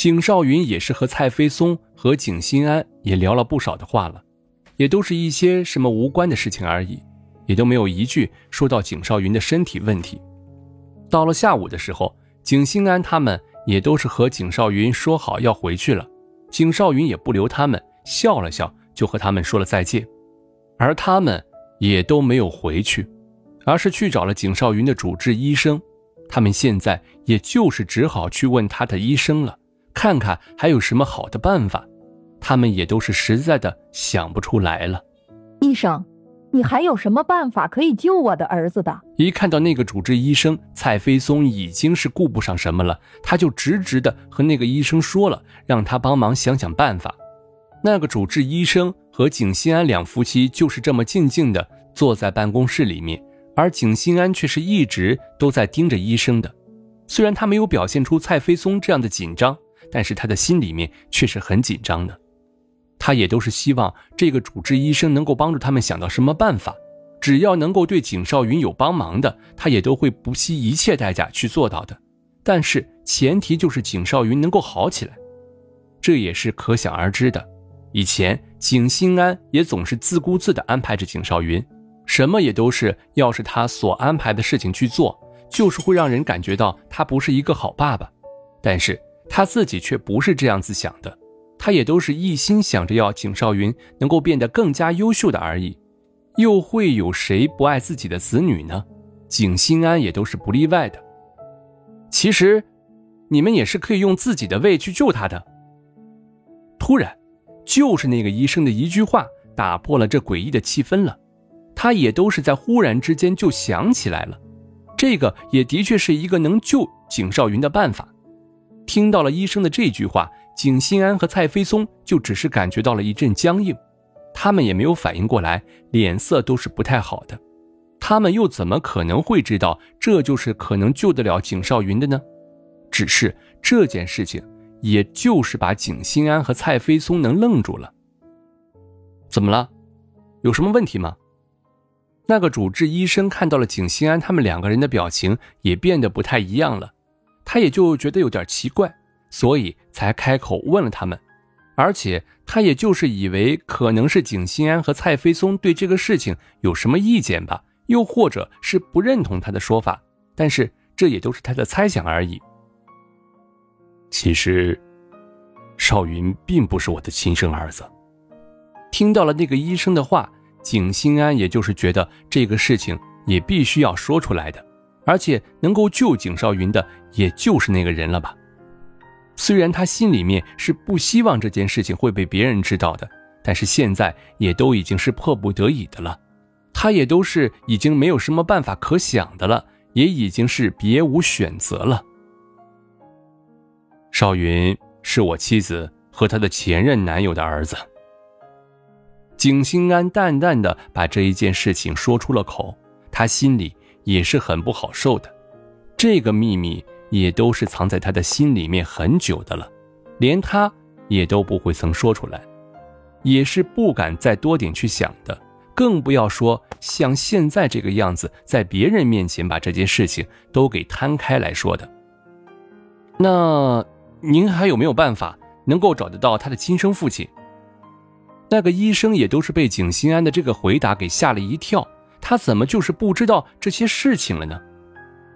景少云也是和蔡飞松和景心安也聊了不少的话了，也都是一些什么无关的事情而已，也都没有一句说到景少云的身体问题。到了下午的时候，景心安他们也都是和景少云说好要回去了，景少云也不留他们，笑了笑就和他们说了再见，而他们也都没有回去，而是去找了景少云的主治医生，他们现在也就是只好去问他的医生了。看看还有什么好的办法，他们也都是实在的想不出来了。医生，你还有什么办法可以救我的儿子的？一看到那个主治医生蔡飞松，已经是顾不上什么了，他就直直的和那个医生说了，让他帮忙想想办法。那个主治医生和景心安两夫妻就是这么静静的坐在办公室里面，而景心安却是一直都在盯着医生的，虽然他没有表现出蔡飞松这样的紧张。但是他的心里面却是很紧张的，他也都是希望这个主治医生能够帮助他们想到什么办法，只要能够对景少云有帮忙的，他也都会不惜一切代价去做到的。但是前提就是景少云能够好起来，这也是可想而知的。以前景心安也总是自顾自地安排着景少云，什么也都是要是他所安排的事情去做，就是会让人感觉到他不是一个好爸爸。但是。他自己却不是这样子想的，他也都是一心想着要景少云能够变得更加优秀的而已，又会有谁不爱自己的子女呢？景心安也都是不例外的。其实，你们也是可以用自己的胃去救他的。突然，就是那个医生的一句话打破了这诡异的气氛了，他也都是在忽然之间就想起来了，这个也的确是一个能救景少云的办法。听到了医生的这句话，景心安和蔡飞松就只是感觉到了一阵僵硬，他们也没有反应过来，脸色都是不太好的。他们又怎么可能会知道这就是可能救得了景少云的呢？只是这件事情，也就是把景心安和蔡飞松能愣住了。怎么了？有什么问题吗？那个主治医生看到了景心安他们两个人的表情，也变得不太一样了。他也就觉得有点奇怪，所以才开口问了他们，而且他也就是以为可能是景心安和蔡飞松对这个事情有什么意见吧，又或者是不认同他的说法，但是这也都是他的猜想而已。其实，少云并不是我的亲生儿子。听到了那个医生的话，景心安也就是觉得这个事情也必须要说出来的。而且能够救景少云的，也就是那个人了吧？虽然他心里面是不希望这件事情会被别人知道的，但是现在也都已经是迫不得已的了。他也都是已经没有什么办法可想的了，也已经是别无选择了。少云是我妻子和他的前任男友的儿子。景心安淡淡的把这一件事情说出了口，他心里。也是很不好受的，这个秘密也都是藏在他的心里面很久的了，连他也都不会曾说出来，也是不敢再多点去想的，更不要说像现在这个样子，在别人面前把这件事情都给摊开来说的。那您还有没有办法能够找得到他的亲生父亲？那个医生也都是被景心安的这个回答给吓了一跳。他怎么就是不知道这些事情了呢？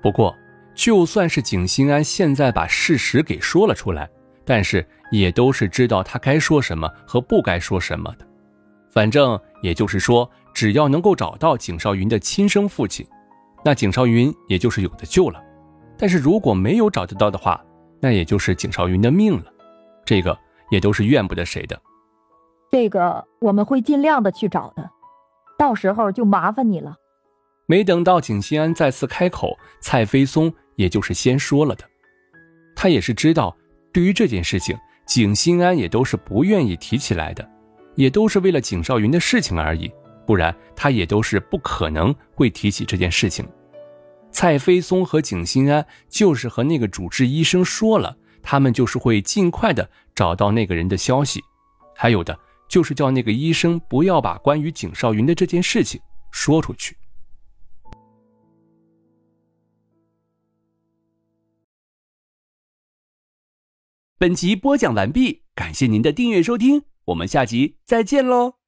不过，就算是景心安现在把事实给说了出来，但是也都是知道他该说什么和不该说什么的。反正也就是说，只要能够找到景少云的亲生父亲，那景少云也就是有的救了。但是如果没有找得到的话，那也就是景少云的命了。这个也都是怨不得谁的。这个我们会尽量的去找的。到时候就麻烦你了。没等到景心安再次开口，蔡飞松也就是先说了的。他也是知道，对于这件事情，景心安也都是不愿意提起来的，也都是为了景少云的事情而已，不然他也都是不可能会提起这件事情。蔡飞松和景心安就是和那个主治医生说了，他们就是会尽快的找到那个人的消息，还有的就是叫那个医生不要把关于景少云的这件事情说出去。本集播讲完毕，感谢您的订阅收听，我们下集再见喽。